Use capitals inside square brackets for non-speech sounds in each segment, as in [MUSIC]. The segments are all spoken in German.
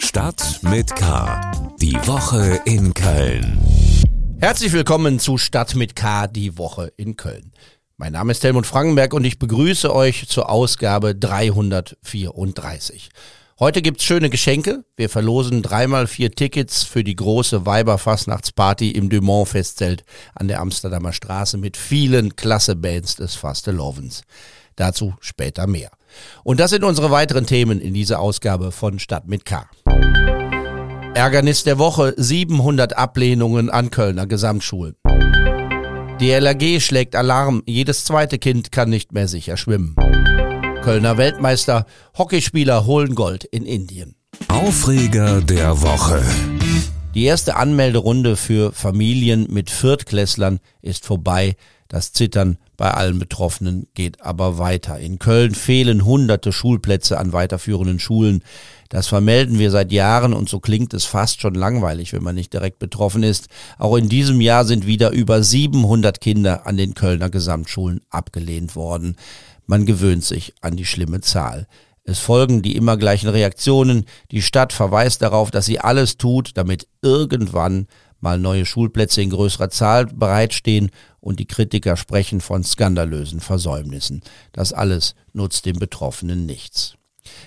Stadt mit K. Die Woche in Köln. Herzlich willkommen zu Stadt mit K, die Woche in Köln. Mein Name ist Helmut Frankenberg und ich begrüße euch zur Ausgabe 334. Heute gibt's schöne Geschenke. Wir verlosen dreimal vier Tickets für die große Weiberfastnachtsparty im Dumont Festzelt an der Amsterdamer Straße mit vielen klasse Bands des Fastelovens. Dazu später mehr. Und das sind unsere weiteren Themen in dieser Ausgabe von Stadt mit K. Ärgernis der Woche, 700 Ablehnungen an Kölner Gesamtschulen. Die LAG schlägt Alarm, jedes zweite Kind kann nicht mehr sicher schwimmen. Kölner Weltmeister, Hockeyspieler holen Gold in Indien. Aufreger der Woche. Die erste Anmelderunde für Familien mit Viertklässlern ist vorbei. Das Zittern bei allen Betroffenen geht aber weiter. In Köln fehlen hunderte Schulplätze an weiterführenden Schulen. Das vermelden wir seit Jahren und so klingt es fast schon langweilig, wenn man nicht direkt betroffen ist. Auch in diesem Jahr sind wieder über 700 Kinder an den Kölner Gesamtschulen abgelehnt worden. Man gewöhnt sich an die schlimme Zahl. Es folgen die immer gleichen Reaktionen. Die Stadt verweist darauf, dass sie alles tut, damit irgendwann mal neue Schulplätze in größerer Zahl bereitstehen und die Kritiker sprechen von skandalösen Versäumnissen. Das alles nutzt den Betroffenen nichts.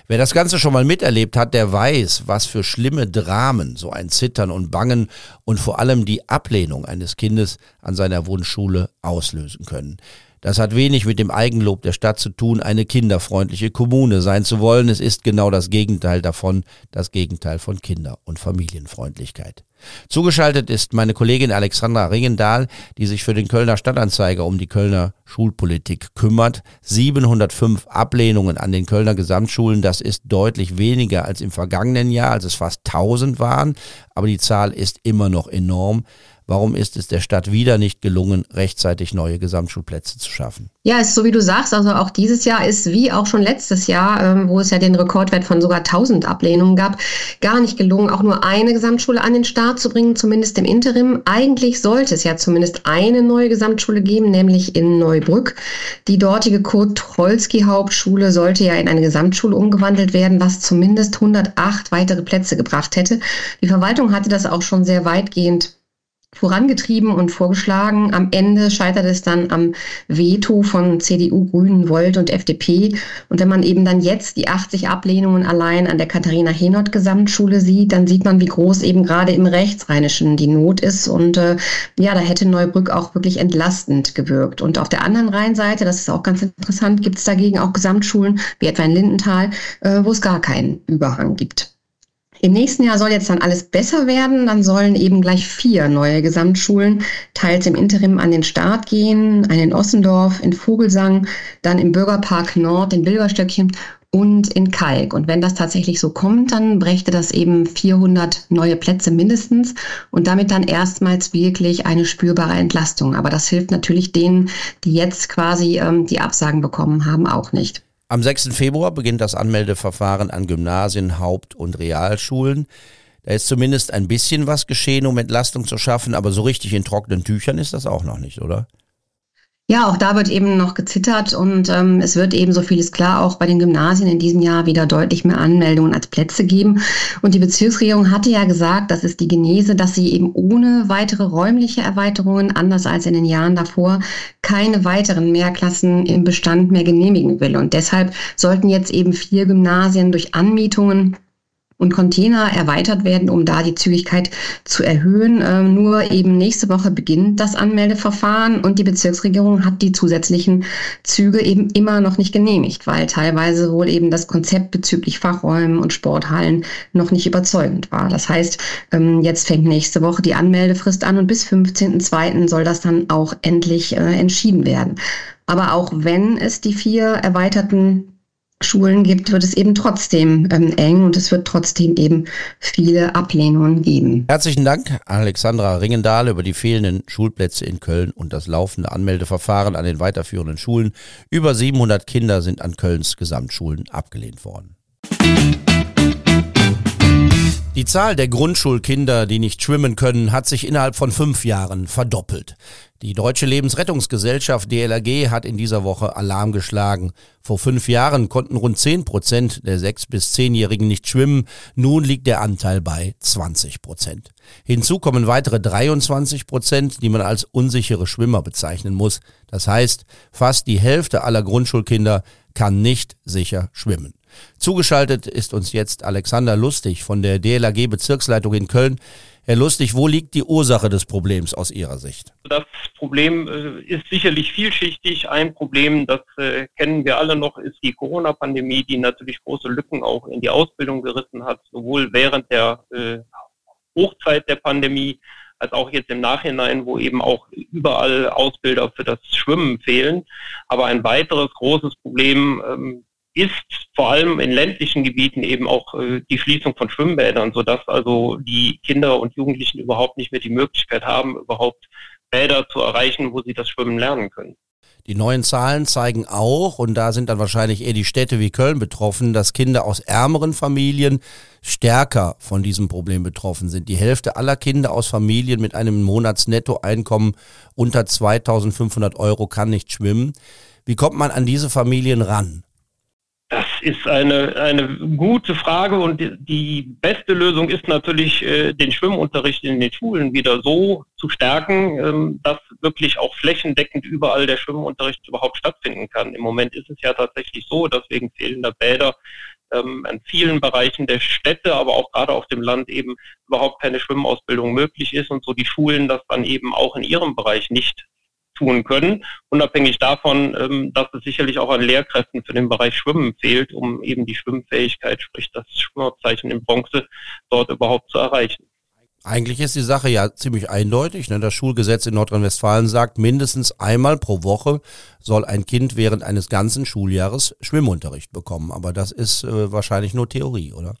Wer das Ganze schon mal miterlebt hat, der weiß, was für schlimme Dramen so ein Zittern und Bangen und vor allem die Ablehnung eines Kindes an seiner Wunschschule auslösen können. Das hat wenig mit dem Eigenlob der Stadt zu tun, eine kinderfreundliche Kommune sein zu wollen. Es ist genau das Gegenteil davon, das Gegenteil von Kinder- und Familienfreundlichkeit. Zugeschaltet ist meine Kollegin Alexandra Ringendahl, die sich für den Kölner Stadtanzeiger um die Kölner Schulpolitik kümmert. 705 Ablehnungen an den Kölner Gesamtschulen, das ist deutlich weniger als im vergangenen Jahr, als es fast 1000 waren, aber die Zahl ist immer noch enorm. Warum ist es der Stadt wieder nicht gelungen, rechtzeitig neue Gesamtschulplätze zu schaffen? Ja, ist so wie du sagst, also auch dieses Jahr ist wie auch schon letztes Jahr, ähm, wo es ja den Rekordwert von sogar 1000 Ablehnungen gab, gar nicht gelungen, auch nur eine Gesamtschule an den Start zu bringen, zumindest im Interim. Eigentlich sollte es ja zumindest eine neue Gesamtschule geben, nämlich in Neubrück. Die dortige Kurt-Holski-Hauptschule sollte ja in eine Gesamtschule umgewandelt werden, was zumindest 108 weitere Plätze gebracht hätte. Die Verwaltung hatte das auch schon sehr weitgehend vorangetrieben und vorgeschlagen. Am Ende scheitert es dann am Veto von CDU, Grünen, Volt und FDP. Und wenn man eben dann jetzt die 80 Ablehnungen allein an der Katharina Henot Gesamtschule sieht, dann sieht man, wie groß eben gerade im Rechtsrheinischen die Not ist. Und äh, ja, da hätte Neubrück auch wirklich entlastend gewirkt. Und auf der anderen Rheinseite, das ist auch ganz interessant, gibt es dagegen auch Gesamtschulen, wie etwa in Lindenthal, äh, wo es gar keinen Überhang gibt. Im nächsten Jahr soll jetzt dann alles besser werden. Dann sollen eben gleich vier neue Gesamtschulen teils im Interim an den Start gehen. Eine in Ossendorf, in Vogelsang, dann im Bürgerpark Nord in Bilberstöckchen und in Kalk. Und wenn das tatsächlich so kommt, dann brächte das eben 400 neue Plätze mindestens und damit dann erstmals wirklich eine spürbare Entlastung. Aber das hilft natürlich denen, die jetzt quasi ähm, die Absagen bekommen haben, auch nicht. Am 6. Februar beginnt das Anmeldeverfahren an Gymnasien, Haupt- und Realschulen. Da ist zumindest ein bisschen was geschehen, um Entlastung zu schaffen, aber so richtig in trockenen Tüchern ist das auch noch nicht, oder? Ja, auch da wird eben noch gezittert und ähm, es wird eben, so viel ist klar, auch bei den Gymnasien in diesem Jahr wieder deutlich mehr Anmeldungen als Plätze geben. Und die Bezirksregierung hatte ja gesagt, das ist die Genese, dass sie eben ohne weitere räumliche Erweiterungen, anders als in den Jahren davor, keine weiteren Mehrklassen im Bestand mehr genehmigen will. Und deshalb sollten jetzt eben vier Gymnasien durch Anmietungen und Container erweitert werden, um da die Zügigkeit zu erhöhen. Ähm, nur eben nächste Woche beginnt das Anmeldeverfahren und die Bezirksregierung hat die zusätzlichen Züge eben immer noch nicht genehmigt, weil teilweise wohl eben das Konzept bezüglich Fachräumen und Sporthallen noch nicht überzeugend war. Das heißt, ähm, jetzt fängt nächste Woche die Anmeldefrist an und bis 15.02. soll das dann auch endlich äh, entschieden werden. Aber auch wenn es die vier erweiterten Schulen gibt, wird es eben trotzdem ähm, eng und es wird trotzdem eben viele Ablehnungen geben. Herzlichen Dank, Alexandra Ringendahl, über die fehlenden Schulplätze in Köln und das laufende Anmeldeverfahren an den weiterführenden Schulen. Über 700 Kinder sind an Kölns Gesamtschulen abgelehnt worden. Die Zahl der Grundschulkinder, die nicht schwimmen können, hat sich innerhalb von fünf Jahren verdoppelt. Die Deutsche Lebensrettungsgesellschaft DLRG hat in dieser Woche Alarm geschlagen. Vor fünf Jahren konnten rund zehn Prozent der sechs bis zehnjährigen nicht schwimmen. Nun liegt der Anteil bei 20 Prozent. Hinzu kommen weitere 23 Prozent, die man als unsichere Schwimmer bezeichnen muss. Das heißt, fast die Hälfte aller Grundschulkinder kann nicht sicher schwimmen. Zugeschaltet ist uns jetzt Alexander Lustig von der DLAG Bezirksleitung in Köln. Herr Lustig, wo liegt die Ursache des Problems aus Ihrer Sicht? Das Problem äh, ist sicherlich vielschichtig. Ein Problem, das äh, kennen wir alle noch, ist die Corona-Pandemie, die natürlich große Lücken auch in die Ausbildung gerissen hat, sowohl während der äh, Hochzeit der Pandemie als auch jetzt im Nachhinein, wo eben auch überall Ausbilder für das Schwimmen fehlen. Aber ein weiteres großes Problem ähm, ist vor allem in ländlichen Gebieten eben auch äh, die Schließung von Schwimmbädern, sodass also die Kinder und Jugendlichen überhaupt nicht mehr die Möglichkeit haben, überhaupt Bäder zu erreichen, wo sie das Schwimmen lernen können. Die neuen Zahlen zeigen auch, und da sind dann wahrscheinlich eher die Städte wie Köln betroffen, dass Kinder aus ärmeren Familien stärker von diesem Problem betroffen sind. Die Hälfte aller Kinder aus Familien mit einem Monatsnettoeinkommen unter 2500 Euro kann nicht schwimmen. Wie kommt man an diese Familien ran? Das ist eine, eine gute Frage und die beste Lösung ist natürlich, äh, den Schwimmunterricht in den Schulen wieder so zu stärken, ähm, dass wirklich auch flächendeckend überall der Schwimmunterricht überhaupt stattfinden kann. Im Moment ist es ja tatsächlich so, dass wegen fehlender Bäder ähm, an vielen Bereichen der Städte, aber auch gerade auf dem Land eben überhaupt keine Schwimmausbildung möglich ist und so die Schulen das dann eben auch in ihrem Bereich nicht tun können, unabhängig davon, ähm, dass es sicherlich auch an Lehrkräften für den Bereich Schwimmen fehlt, um eben die Schwimmfähigkeit, sprich das Schwimmerzeichen in Bronze, dort überhaupt zu erreichen. Eigentlich ist die Sache ja ziemlich eindeutig. Ne? Das Schulgesetz in Nordrhein-Westfalen sagt, mindestens einmal pro Woche soll ein Kind während eines ganzen Schuljahres Schwimmunterricht bekommen. Aber das ist äh, wahrscheinlich nur Theorie, oder?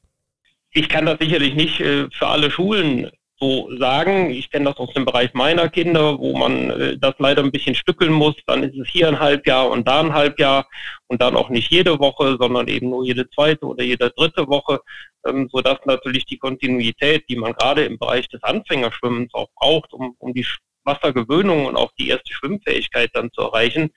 Ich kann das sicherlich nicht äh, für alle Schulen so sagen. Ich kenne das aus dem Bereich meiner Kinder, wo man äh, das leider ein bisschen stückeln muss. Dann ist es hier ein Halbjahr und da ein Halbjahr und dann auch nicht jede Woche, sondern eben nur jede zweite oder jede dritte Woche, ähm, sodass natürlich die Kontinuität, die man gerade im Bereich des Anfängerschwimmens auch braucht, um, um die Wassergewöhnung und auch die erste Schwimmfähigkeit dann zu erreichen,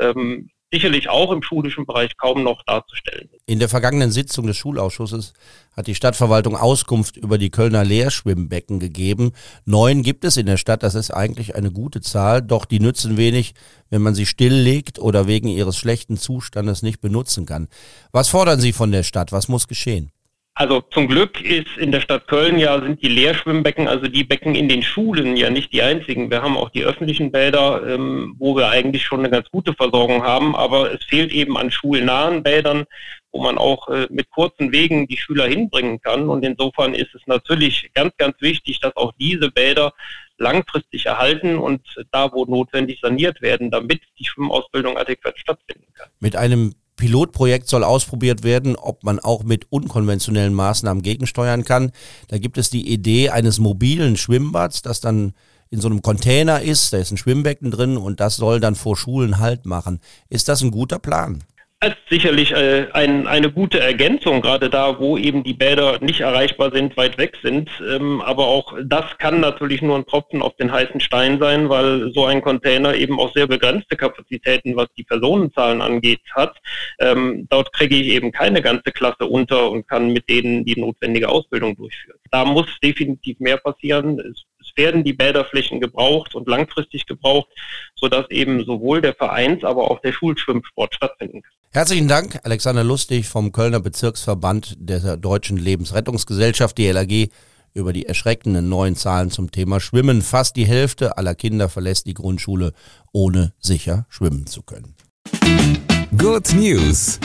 ähm, sicherlich auch im schulischen Bereich kaum noch darzustellen In der vergangenen Sitzung des Schulausschusses hat die Stadtverwaltung Auskunft über die Kölner Leerschwimmbecken gegeben. Neun gibt es in der Stadt, das ist eigentlich eine gute Zahl, doch die nützen wenig, wenn man sie stilllegt oder wegen ihres schlechten Zustandes nicht benutzen kann. Was fordern Sie von der Stadt? Was muss geschehen? Also zum Glück ist in der Stadt Köln ja sind die Leerschwimmbecken, also die Becken in den Schulen ja nicht die einzigen. Wir haben auch die öffentlichen Bäder, ähm, wo wir eigentlich schon eine ganz gute Versorgung haben, aber es fehlt eben an schulnahen Bädern, wo man auch äh, mit kurzen Wegen die Schüler hinbringen kann. Und insofern ist es natürlich ganz, ganz wichtig, dass auch diese Bäder langfristig erhalten und da, wo notwendig saniert werden, damit die Schwimmausbildung adäquat stattfinden kann. Mit einem Pilotprojekt soll ausprobiert werden, ob man auch mit unkonventionellen Maßnahmen gegensteuern kann. Da gibt es die Idee eines mobilen Schwimmbads, das dann in so einem Container ist, da ist ein Schwimmbecken drin und das soll dann vor Schulen Halt machen. Ist das ein guter Plan? Das ist sicherlich äh, ein, eine gute Ergänzung, gerade da, wo eben die Bäder nicht erreichbar sind, weit weg sind. Ähm, aber auch das kann natürlich nur ein Tropfen auf den heißen Stein sein, weil so ein Container eben auch sehr begrenzte Kapazitäten, was die Personenzahlen angeht, hat. Ähm, dort kriege ich eben keine ganze Klasse unter und kann mit denen die notwendige Ausbildung durchführen. Da muss definitiv mehr passieren. Es, es werden die Bäderflächen gebraucht und langfristig gebraucht, sodass eben sowohl der Vereins, aber auch der Schulschwimmsport stattfinden kann. Herzlichen Dank, Alexander Lustig vom Kölner Bezirksverband der Deutschen Lebensrettungsgesellschaft, die LAG, über die erschreckenden neuen Zahlen zum Thema Schwimmen. Fast die Hälfte aller Kinder verlässt die Grundschule, ohne sicher schwimmen zu können. Good News.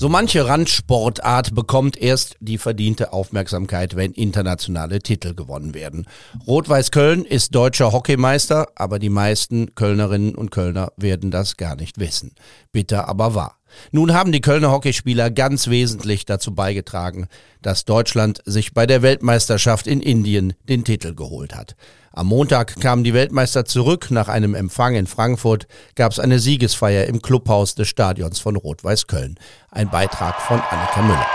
So manche Randsportart bekommt erst die verdiente Aufmerksamkeit, wenn internationale Titel gewonnen werden. Rot-Weiß Köln ist deutscher Hockeymeister, aber die meisten Kölnerinnen und Kölner werden das gar nicht wissen. Bitter aber wahr. Nun haben die Kölner Hockeyspieler ganz wesentlich dazu beigetragen, dass Deutschland sich bei der Weltmeisterschaft in Indien den Titel geholt hat. Am Montag kamen die Weltmeister zurück. Nach einem Empfang in Frankfurt gab es eine Siegesfeier im Clubhaus des Stadions von Rot-Weiß Köln. Ein Beitrag von Annika Müller.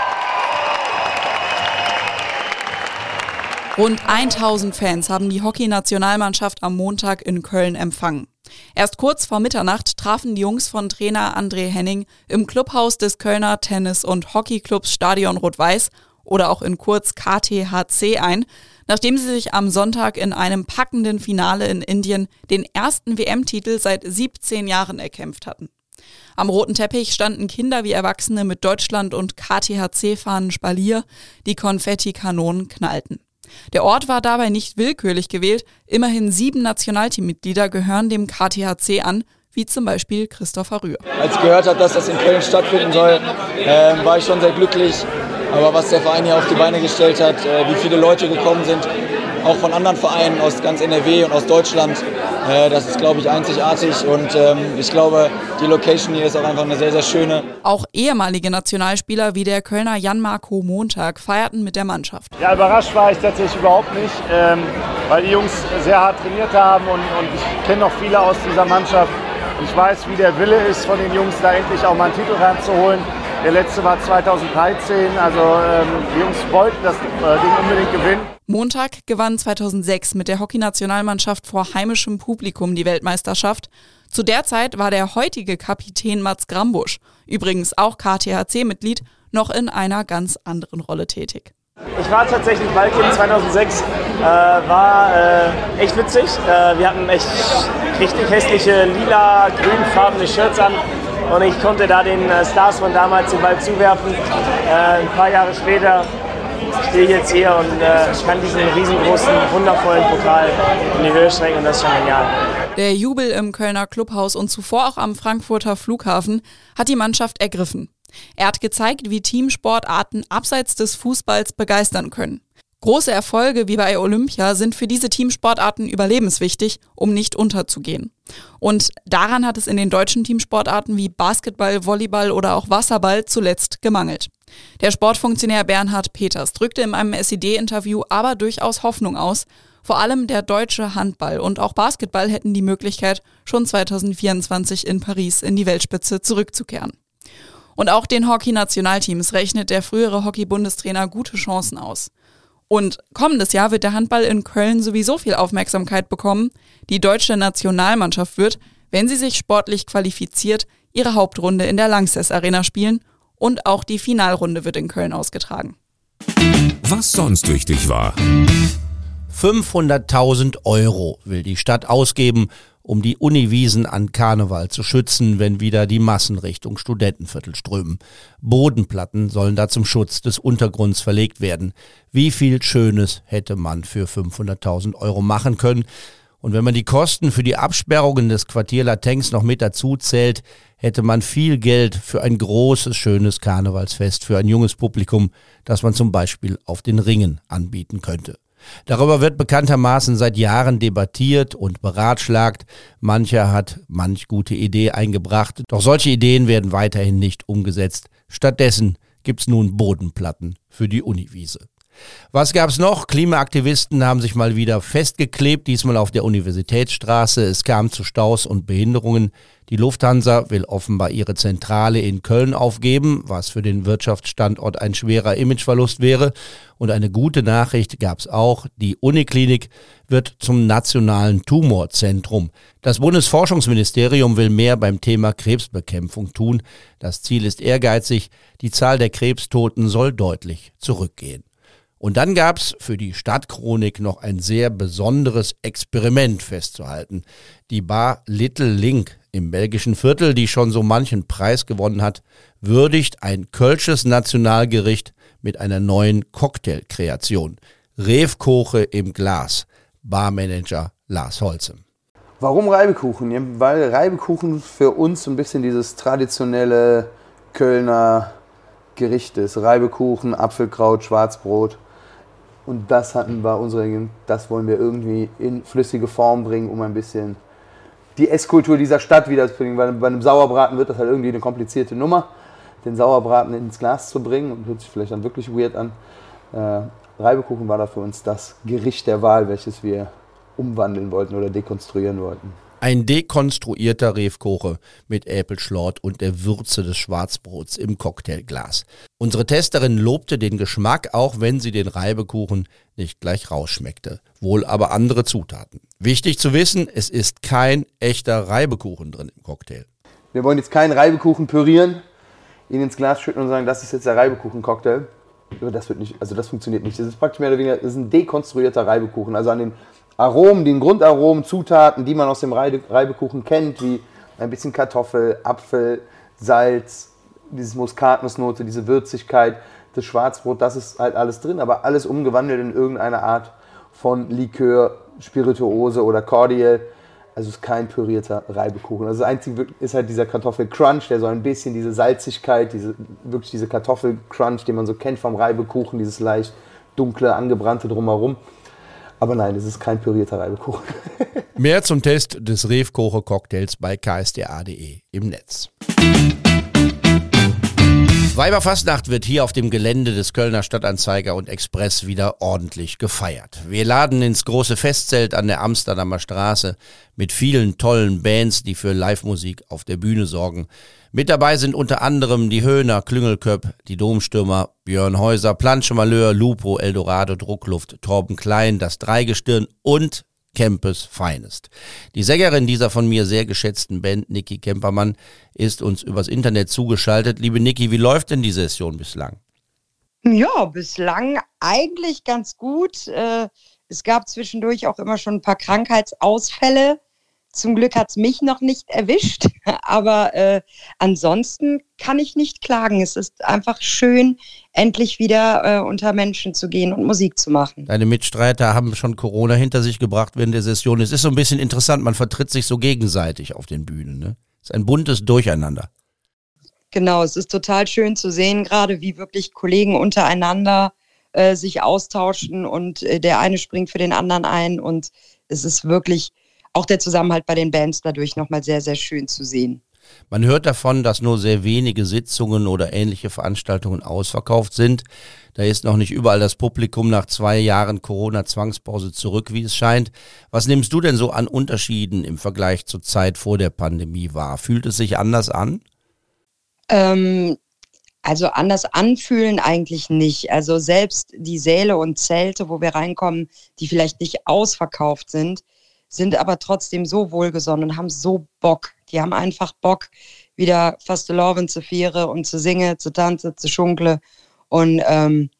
Rund 1000 Fans haben die Hockey-Nationalmannschaft am Montag in Köln empfangen. Erst kurz vor Mitternacht trafen die Jungs von Trainer André Henning im Clubhaus des Kölner Tennis- und Hockeyclubs Stadion Rot-Weiß oder auch in kurz KTHC ein, nachdem sie sich am Sonntag in einem packenden Finale in Indien den ersten WM-Titel seit 17 Jahren erkämpft hatten. Am roten Teppich standen Kinder wie Erwachsene mit Deutschland- und KTHC-Fahnen Spalier, die Konfettikanonen knallten. Der Ort war dabei nicht willkürlich gewählt. Immerhin sieben Nationalteammitglieder gehören dem KTHC an, wie zum Beispiel Christopher Rühr. Als ich gehört habe, dass das in Köln stattfinden soll, äh, war ich schon sehr glücklich. Aber was der Verein hier auf die Beine gestellt hat, äh, wie viele Leute gekommen sind, auch von anderen Vereinen aus ganz NRW und aus Deutschland. Äh, das ist, glaube ich, einzigartig und ähm, ich glaube, die Location hier ist auch einfach eine sehr, sehr schöne. Auch ehemalige Nationalspieler wie der Kölner Jan-Marco Montag feierten mit der Mannschaft. Ja, überrascht war ich tatsächlich überhaupt nicht, ähm, weil die Jungs sehr hart trainiert haben und, und ich kenne noch viele aus dieser Mannschaft. Ich weiß, wie der Wille ist von den Jungs, da endlich auch mal einen Titel ranzuholen. Der letzte war 2013, also ähm, die Jungs wollten das äh, Ding unbedingt gewinnen. Montag gewann 2006 mit der Hockeynationalmannschaft vor heimischem Publikum die Weltmeisterschaft. Zu der Zeit war der heutige Kapitän Mats Grambusch, übrigens auch KTHC-Mitglied, noch in einer ganz anderen Rolle tätig. Ich war tatsächlich Waldkind 2006, äh, war äh, echt witzig. Äh, wir hatten echt richtig hässliche lila, grünfarbene Shirts an und ich konnte da den äh, Stars von damals den Ball zuwerfen. Äh, ein paar Jahre später stehe ich jetzt hier und äh, kann diesen riesengroßen, wundervollen Pokal in die Höhe strecken und das ist schon genial. Der Jubel im Kölner Clubhaus und zuvor auch am Frankfurter Flughafen hat die Mannschaft ergriffen. Er hat gezeigt, wie Teamsportarten abseits des Fußballs begeistern können. Große Erfolge wie bei Olympia sind für diese Teamsportarten überlebenswichtig, um nicht unterzugehen. Und daran hat es in den deutschen Teamsportarten wie Basketball, Volleyball oder auch Wasserball zuletzt gemangelt. Der Sportfunktionär Bernhard Peters drückte in einem SED-Interview aber durchaus Hoffnung aus. Vor allem der deutsche Handball und auch Basketball hätten die Möglichkeit, schon 2024 in Paris in die Weltspitze zurückzukehren. Und auch den Hockey-Nationalteams rechnet der frühere Hockey-Bundestrainer gute Chancen aus. Und kommendes Jahr wird der Handball in Köln sowieso viel Aufmerksamkeit bekommen. Die deutsche Nationalmannschaft wird, wenn sie sich sportlich qualifiziert, ihre Hauptrunde in der Langsess Arena spielen und auch die Finalrunde wird in Köln ausgetragen. Was sonst wichtig war. 500.000 Euro will die Stadt ausgeben, um die Uniwiesen an Karneval zu schützen, wenn wieder die Massen Richtung Studentenviertel strömen. Bodenplatten sollen da zum Schutz des Untergrunds verlegt werden. Wie viel Schönes hätte man für 500.000 Euro machen können? Und wenn man die Kosten für die Absperrungen des Quartier Latengs noch mit dazu zählt, hätte man viel Geld für ein großes, schönes Karnevalsfest für ein junges Publikum, das man zum Beispiel auf den Ringen anbieten könnte. Darüber wird bekanntermaßen seit Jahren debattiert und beratschlagt. Mancher hat manch gute Idee eingebracht, doch solche Ideen werden weiterhin nicht umgesetzt. Stattdessen gibt's nun Bodenplatten für die Uniwiese. Was gab's noch? Klimaaktivisten haben sich mal wieder festgeklebt, diesmal auf der Universitätsstraße. Es kam zu Staus und Behinderungen. Die Lufthansa will offenbar ihre Zentrale in Köln aufgeben, was für den Wirtschaftsstandort ein schwerer Imageverlust wäre. Und eine gute Nachricht gab's auch. Die Uniklinik wird zum nationalen Tumorzentrum. Das Bundesforschungsministerium will mehr beim Thema Krebsbekämpfung tun. Das Ziel ist ehrgeizig. Die Zahl der Krebstoten soll deutlich zurückgehen. Und dann gab's für die Stadtchronik noch ein sehr besonderes Experiment festzuhalten. Die Bar Little Link im belgischen Viertel, die schon so manchen Preis gewonnen hat, würdigt ein kölsches Nationalgericht mit einer neuen Cocktailkreation. Revkoche im Glas. Barmanager Lars Holze. Warum Reibekuchen? Weil Reibekuchen für uns ein bisschen dieses traditionelle Kölner Gericht ist. Reibekuchen, Apfelkraut, Schwarzbrot. Und das hatten wir unsere, das wollen wir irgendwie in flüssige Form bringen, um ein bisschen die Esskultur dieser Stadt wiederzubringen. Weil bei einem Sauerbraten wird das halt irgendwie eine komplizierte Nummer, den Sauerbraten ins Glas zu bringen und hört sich vielleicht dann wirklich weird an. Äh, Reibekuchen war da für uns das Gericht der Wahl, welches wir umwandeln wollten oder dekonstruieren wollten. Ein dekonstruierter Refkoche mit Äpfelschlort und der Würze des Schwarzbrots im Cocktailglas. Unsere Testerin lobte den Geschmack, auch wenn sie den Reibekuchen nicht gleich rausschmeckte. Wohl aber andere Zutaten. Wichtig zu wissen, es ist kein echter Reibekuchen drin im Cocktail. Wir wollen jetzt keinen Reibekuchen pürieren, ihn ins Glas schütten und sagen, das ist jetzt der Reibekuchen-Cocktail. Das wird nicht, also das funktioniert nicht. Das ist praktisch mehr oder weniger, das ist ein dekonstruierter Reibekuchen. Also an den Aromen, den Grundaromen, Zutaten, die man aus dem Reibekuchen kennt, wie ein bisschen Kartoffel, Apfel, Salz, diese Muskatnussnote, diese Würzigkeit, das Schwarzbrot, das ist halt alles drin, aber alles umgewandelt in irgendeine Art von Likör, Spirituose oder Cordial. Also es ist kein pürierter Reibekuchen. Also das Einzige ist halt dieser Kartoffelcrunch, der so ein bisschen diese Salzigkeit, diese, wirklich diese Kartoffelcrunch, den man so kennt vom Reibekuchen, dieses leicht dunkle, angebrannte drumherum. Aber nein, es ist kein pürierter Reibekuchen. Mehr zum Test des Refkoche Cocktails bei ksda.de im Netz. Weiberfastnacht wird hier auf dem Gelände des Kölner Stadtanzeiger und Express wieder ordentlich gefeiert. Wir laden ins große Festzelt an der Amsterdamer Straße mit vielen tollen Bands, die für Live-Musik auf der Bühne sorgen. Mit dabei sind unter anderem die Höhner, Klüngelköpp, die Domstürmer, Björn Häuser, Planche Malheur, Lupo, Eldorado, Druckluft, Torben Klein, das Dreigestirn und Campus Finest. Die Sängerin dieser von mir sehr geschätzten Band, Niki Kempermann, ist uns übers Internet zugeschaltet. Liebe Niki, wie läuft denn die Session bislang? Ja, bislang eigentlich ganz gut. Äh, es gab zwischendurch auch immer schon ein paar Krankheitsausfälle. Zum Glück hat es mich noch nicht erwischt, [LAUGHS] aber äh, ansonsten kann ich nicht klagen. Es ist einfach schön, endlich wieder äh, unter Menschen zu gehen und Musik zu machen. Deine Mitstreiter haben schon Corona hinter sich gebracht während der Session. Es ist so ein bisschen interessant, man vertritt sich so gegenseitig auf den Bühnen. Ne? Es ist ein buntes Durcheinander. Genau, es ist total schön zu sehen, gerade wie wirklich Kollegen untereinander äh, sich austauschen und äh, der eine springt für den anderen ein und es ist wirklich auch der Zusammenhalt bei den Bands dadurch nochmal sehr, sehr schön zu sehen. Man hört davon, dass nur sehr wenige Sitzungen oder ähnliche Veranstaltungen ausverkauft sind. Da ist noch nicht überall das Publikum nach zwei Jahren Corona-Zwangspause zurück, wie es scheint. Was nimmst du denn so an Unterschieden im Vergleich zur Zeit vor der Pandemie wahr? Fühlt es sich anders an? Ähm, also anders anfühlen eigentlich nicht. Also selbst die Säle und Zelte, wo wir reinkommen, die vielleicht nicht ausverkauft sind, sind aber trotzdem so wohlgesonnen und haben so Bock. Die haben einfach Bock, wieder fast laufen, zu viere und zu singen, zu tanzen, zu schunkle. Und ähm,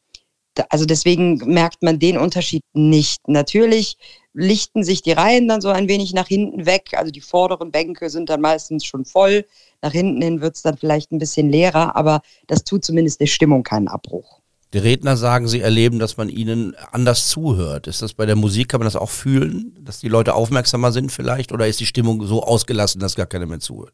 also deswegen merkt man den Unterschied nicht. Natürlich lichten sich die Reihen dann so ein wenig nach hinten weg. Also die vorderen Bänke sind dann meistens schon voll. Nach hinten hin wird es dann vielleicht ein bisschen leerer, aber das tut zumindest der Stimmung keinen Abbruch. Die Redner sagen, sie erleben, dass man ihnen anders zuhört. Ist das bei der Musik, kann man das auch fühlen, dass die Leute aufmerksamer sind vielleicht? Oder ist die Stimmung so ausgelassen, dass gar keiner mehr zuhört?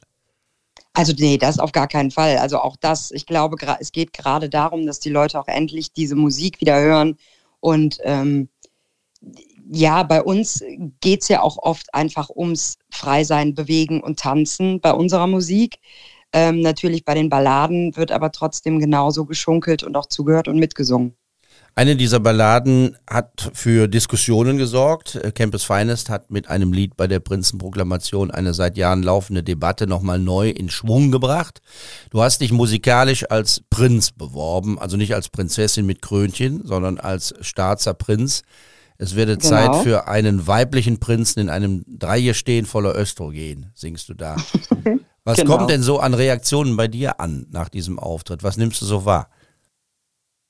Also nee, das auf gar keinen Fall. Also auch das, ich glaube, es geht gerade darum, dass die Leute auch endlich diese Musik wieder hören. Und ähm, ja, bei uns geht es ja auch oft einfach ums Freisein, Bewegen und Tanzen bei unserer Musik. Ähm, natürlich bei den Balladen wird aber trotzdem genauso geschunkelt und auch zugehört und mitgesungen. Eine dieser Balladen hat für Diskussionen gesorgt. Campus Finest hat mit einem Lied bei der Prinzenproklamation eine seit Jahren laufende Debatte nochmal neu in Schwung gebracht. Du hast dich musikalisch als Prinz beworben, also nicht als Prinzessin mit Krönchen, sondern als Staatser Prinz. Es werde genau. Zeit für einen weiblichen Prinzen in einem Dreierstehen voller Östrogen, singst du da. [LAUGHS] Was genau. kommt denn so an Reaktionen bei dir an nach diesem Auftritt? Was nimmst du so wahr?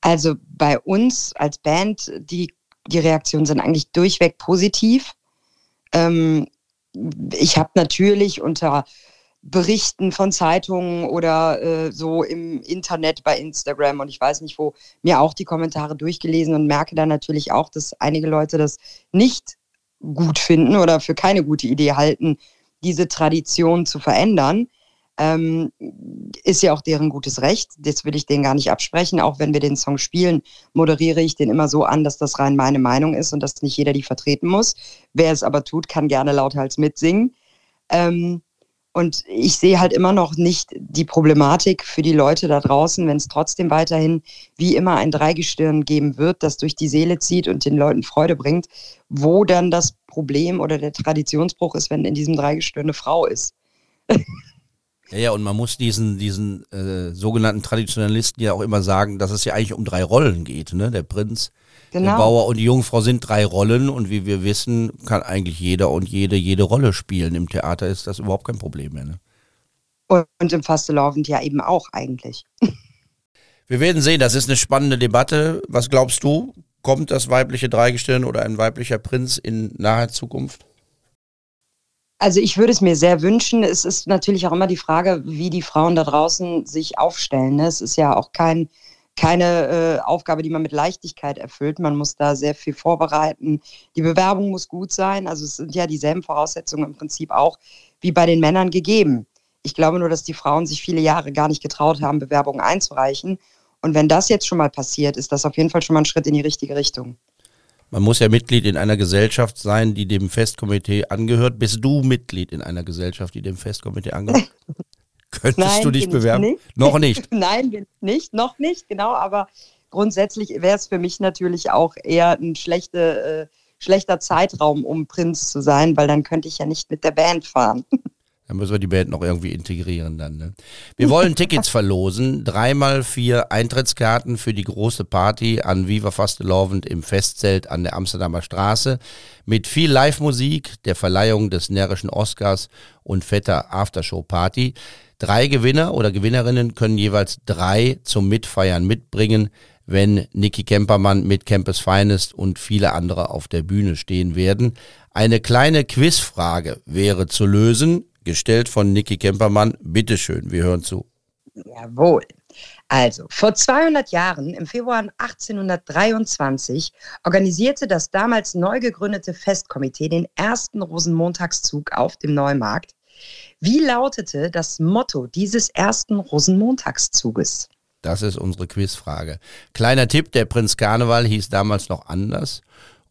Also bei uns als Band, die, die Reaktionen sind eigentlich durchweg positiv. Ähm, ich habe natürlich unter Berichten von Zeitungen oder äh, so im Internet bei Instagram und ich weiß nicht wo, mir auch die Kommentare durchgelesen und merke dann natürlich auch, dass einige Leute das nicht gut finden oder für keine gute Idee halten, diese Tradition zu verändern, ähm, ist ja auch deren gutes Recht. Das will ich denen gar nicht absprechen. Auch wenn wir den Song spielen, moderiere ich den immer so an, dass das rein meine Meinung ist und dass nicht jeder die vertreten muss. Wer es aber tut, kann gerne lauthals mitsingen. Ähm, Und ich sehe halt immer noch nicht die Problematik für die Leute da draußen, wenn es trotzdem weiterhin wie immer ein Dreigestirn geben wird, das durch die Seele zieht und den Leuten Freude bringt, wo dann das Problem oder der Traditionsbruch ist, wenn in diesem Dreigestirn eine Frau ist. [LAUGHS] Ja, ja, und man muss diesen, diesen äh, sogenannten Traditionalisten ja auch immer sagen, dass es ja eigentlich um drei Rollen geht. Ne? Der Prinz, genau. der Bauer und die Jungfrau sind drei Rollen und wie wir wissen, kann eigentlich jeder und jede jede Rolle spielen. Im Theater ist das überhaupt kein Problem mehr. Ne? Und im Fastelovend ja eben auch eigentlich. [LAUGHS] Wir werden sehen, das ist eine spannende Debatte. Was glaubst du? Kommt das weibliche Dreigestirn oder ein weiblicher Prinz in naher Zukunft? Also ich würde es mir sehr wünschen. Es ist natürlich auch immer die Frage, wie die Frauen da draußen sich aufstellen. Ne? Es ist ja auch kein, keine äh, Aufgabe, die man mit Leichtigkeit erfüllt. Man muss da sehr viel vorbereiten. Die Bewerbung muss gut sein. Also es sind ja dieselben Voraussetzungen im Prinzip auch wie bei den Männern gegeben. Ich glaube nur, dass die Frauen sich viele Jahre gar nicht getraut haben, Bewerbungen einzureichen. Und wenn das jetzt schon mal passiert, ist das auf jeden Fall schon mal ein Schritt in die richtige Richtung. Man muss ja Mitglied in einer Gesellschaft sein, die dem Festkomitee angehört. Bist du Mitglied in einer Gesellschaft, die dem Festkomitee angehört? [LAUGHS] Könntest Nein, du dich bewerben? Nicht. Noch nicht. [LAUGHS] Nein, bin nicht, noch nicht, genau. Aber grundsätzlich wäre es für mich natürlich auch eher ein schlechte, äh, schlechter Zeitraum, um Prinz zu sein, weil dann könnte ich ja nicht mit der Band fahren. [LAUGHS] Dann müssen wir die Band noch irgendwie integrieren dann. Ne? Wir wollen Tickets [LAUGHS] verlosen. Dreimal vier Eintrittskarten für die große Party an Viva Fastelovend im Festzelt an der Amsterdamer Straße mit viel Live-Musik, der Verleihung des närrischen Oscars und fetter Aftershow-Party. Drei Gewinner oder Gewinnerinnen können jeweils drei zum Mitfeiern mitbringen, wenn Niki Kempermann mit Campus Finest und viele andere auf der Bühne stehen werden. Eine kleine Quizfrage wäre zu lösen gestellt von Niki Kempermann. Bitte schön, wir hören zu. Jawohl. Also, vor 200 Jahren, im Februar 1823, organisierte das damals neu gegründete Festkomitee den ersten Rosenmontagszug auf dem Neumarkt. Wie lautete das Motto dieses ersten Rosenmontagszuges? Das ist unsere Quizfrage. Kleiner Tipp, der Prinz Karneval hieß damals noch anders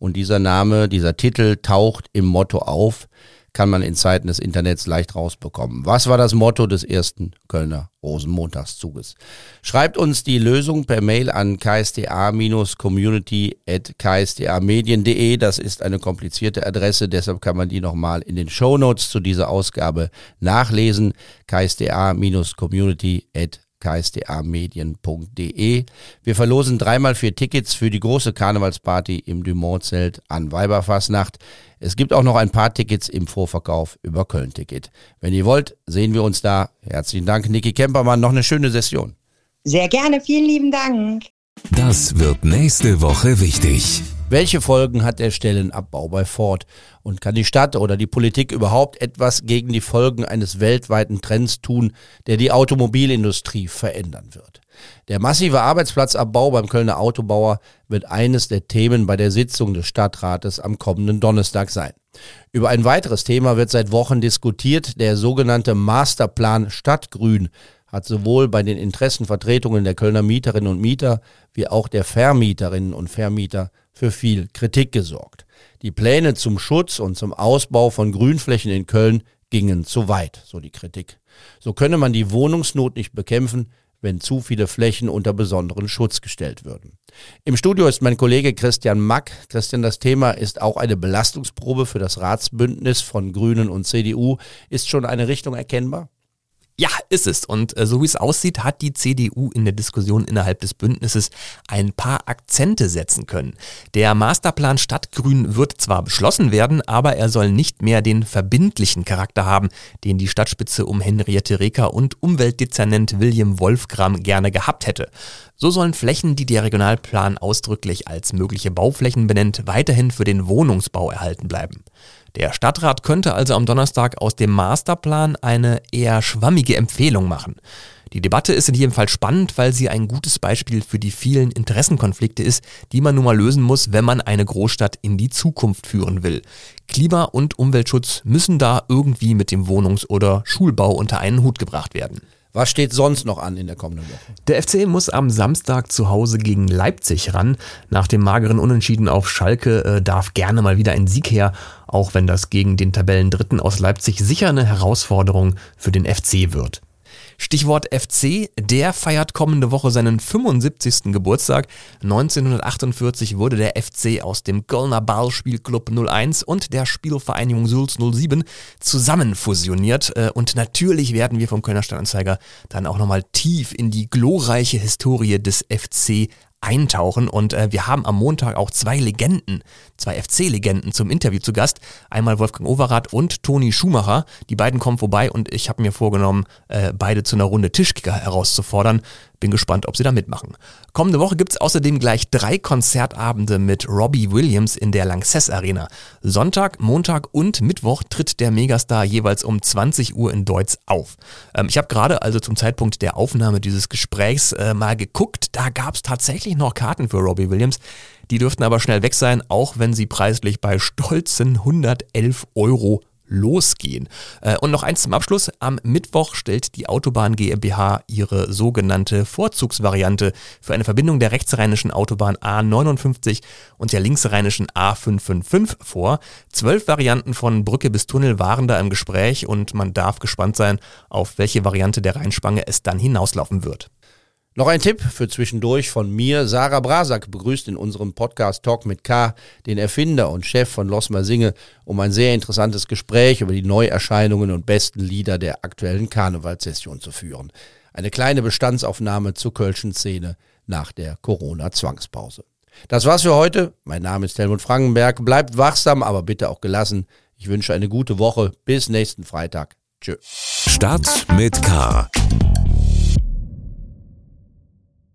und dieser Name, dieser Titel taucht im Motto auf kann man in Zeiten des Internets leicht rausbekommen. Was war das Motto des ersten Kölner Rosenmontagszuges? Schreibt uns die Lösung per Mail an ksda-community.ksda-medien.de. Das ist eine komplizierte Adresse, deshalb kann man die nochmal in den Show Notes zu dieser Ausgabe nachlesen. ksda-community.ksda ksda-medien.de. Wir verlosen dreimal vier Tickets für die große Karnevalsparty im Dumont-Zelt an Weiberfassnacht. Es gibt auch noch ein paar Tickets im Vorverkauf über Köln-Ticket. Wenn ihr wollt, sehen wir uns da. Herzlichen Dank, Niki Kempermann. Noch eine schöne Session. Sehr gerne, vielen lieben Dank. Das wird nächste Woche wichtig. Welche Folgen hat der Stellenabbau bei Ford? Und kann die Stadt oder die Politik überhaupt etwas gegen die Folgen eines weltweiten Trends tun, der die Automobilindustrie verändern wird? Der massive Arbeitsplatzabbau beim Kölner Autobauer wird eines der Themen bei der Sitzung des Stadtrates am kommenden Donnerstag sein. Über ein weiteres Thema wird seit Wochen diskutiert, der sogenannte Masterplan Stadtgrün hat sowohl bei den Interessenvertretungen der Kölner Mieterinnen und Mieter wie auch der Vermieterinnen und Vermieter für viel Kritik gesorgt. Die Pläne zum Schutz und zum Ausbau von Grünflächen in Köln gingen zu weit, so die Kritik. So könne man die Wohnungsnot nicht bekämpfen, wenn zu viele Flächen unter besonderen Schutz gestellt würden. Im Studio ist mein Kollege Christian Mack. Christian, das Thema ist auch eine Belastungsprobe für das Ratsbündnis von Grünen und CDU. Ist schon eine Richtung erkennbar? Ja, ist es. Und äh, so wie es aussieht, hat die CDU in der Diskussion innerhalb des Bündnisses ein paar Akzente setzen können. Der Masterplan Stadtgrün wird zwar beschlossen werden, aber er soll nicht mehr den verbindlichen Charakter haben, den die Stadtspitze um Henriette Reker und Umweltdezernent William Wolfgram gerne gehabt hätte. So sollen Flächen, die der Regionalplan ausdrücklich als mögliche Bauflächen benennt, weiterhin für den Wohnungsbau erhalten bleiben. Der Stadtrat könnte also am Donnerstag aus dem Masterplan eine eher schwammige Empfehlung machen. Die Debatte ist in jedem Fall spannend, weil sie ein gutes Beispiel für die vielen Interessenkonflikte ist, die man nun mal lösen muss, wenn man eine Großstadt in die Zukunft führen will. Klima- und Umweltschutz müssen da irgendwie mit dem Wohnungs- oder Schulbau unter einen Hut gebracht werden. Was steht sonst noch an in der kommenden Woche? Der FC muss am Samstag zu Hause gegen Leipzig ran. Nach dem mageren Unentschieden auf Schalke äh, darf gerne mal wieder ein Sieg her. auch wenn das gegen den Tabellendritten aus Leipzig sicher eine Herausforderung für den FC wird. Stichwort FC, der feiert kommende Woche seinen 75. Geburtstag. 1948 wurde der FC aus dem Kölner Ballspielclub 01 und der Spielvereinigung Sulz 07 zusammen fusioniert. Äh, und natürlich werden wir vom Kölner Stadtanzeiger dann auch nochmal tief in die glorreiche Historie des FC eintauchen. Und äh, wir haben am Montag auch zwei Legenden, zwei FC-Legenden zum Interview zu Gast. Einmal Wolfgang Overath und Toni Schumacher. Die beiden kommen vorbei und ich habe mir vorgenommen, äh, beide zu einer Runde Tischkicker herauszufordern. Bin gespannt, ob sie da mitmachen. Kommende Woche gibt's außerdem gleich drei Konzertabende mit Robbie Williams in der Lanxess Arena. Sonntag, Montag und Mittwoch tritt der Megastar jeweils um 20 Uhr in Deutz auf. Ähm, ich habe gerade also zum Zeitpunkt der Aufnahme dieses Gesprächs äh, mal geguckt. Da gab's tatsächlich noch Karten für Robbie Williams. Die dürften aber schnell weg sein, auch wenn sie preislich bei stolzen 111 Euro losgehen. Äh, und noch eins zum Abschluss. Am Mittwoch stellt die Autobahn GmbH ihre sogenannte Vorzugsvariante für eine Verbindung der rechtsrheinischen Autobahn A59 und der linksrheinischen A555 vor. Zwölf Varianten von Brücke bis Tunnel waren da im Gespräch und man darf gespannt sein, auf welche Variante der Rheinspange es dann hinauslaufen wird. Noch ein Tipp für zwischendurch von mir. Sarah Brasak begrüßt in unserem Podcast Talk mit K den Erfinder und Chef von Losmer Singe, um ein sehr interessantes Gespräch über die Neuerscheinungen und besten Lieder der aktuellen Karnevalssession zu führen. Eine kleine Bestandsaufnahme zur Kölschen Szene nach der Corona-Zwangspause. Das war's für heute. Mein Name ist Helmut Frankenberg. Bleibt wachsam, aber bitte auch gelassen. Ich wünsche eine gute Woche. Bis nächsten Freitag. Tschö. Start mit K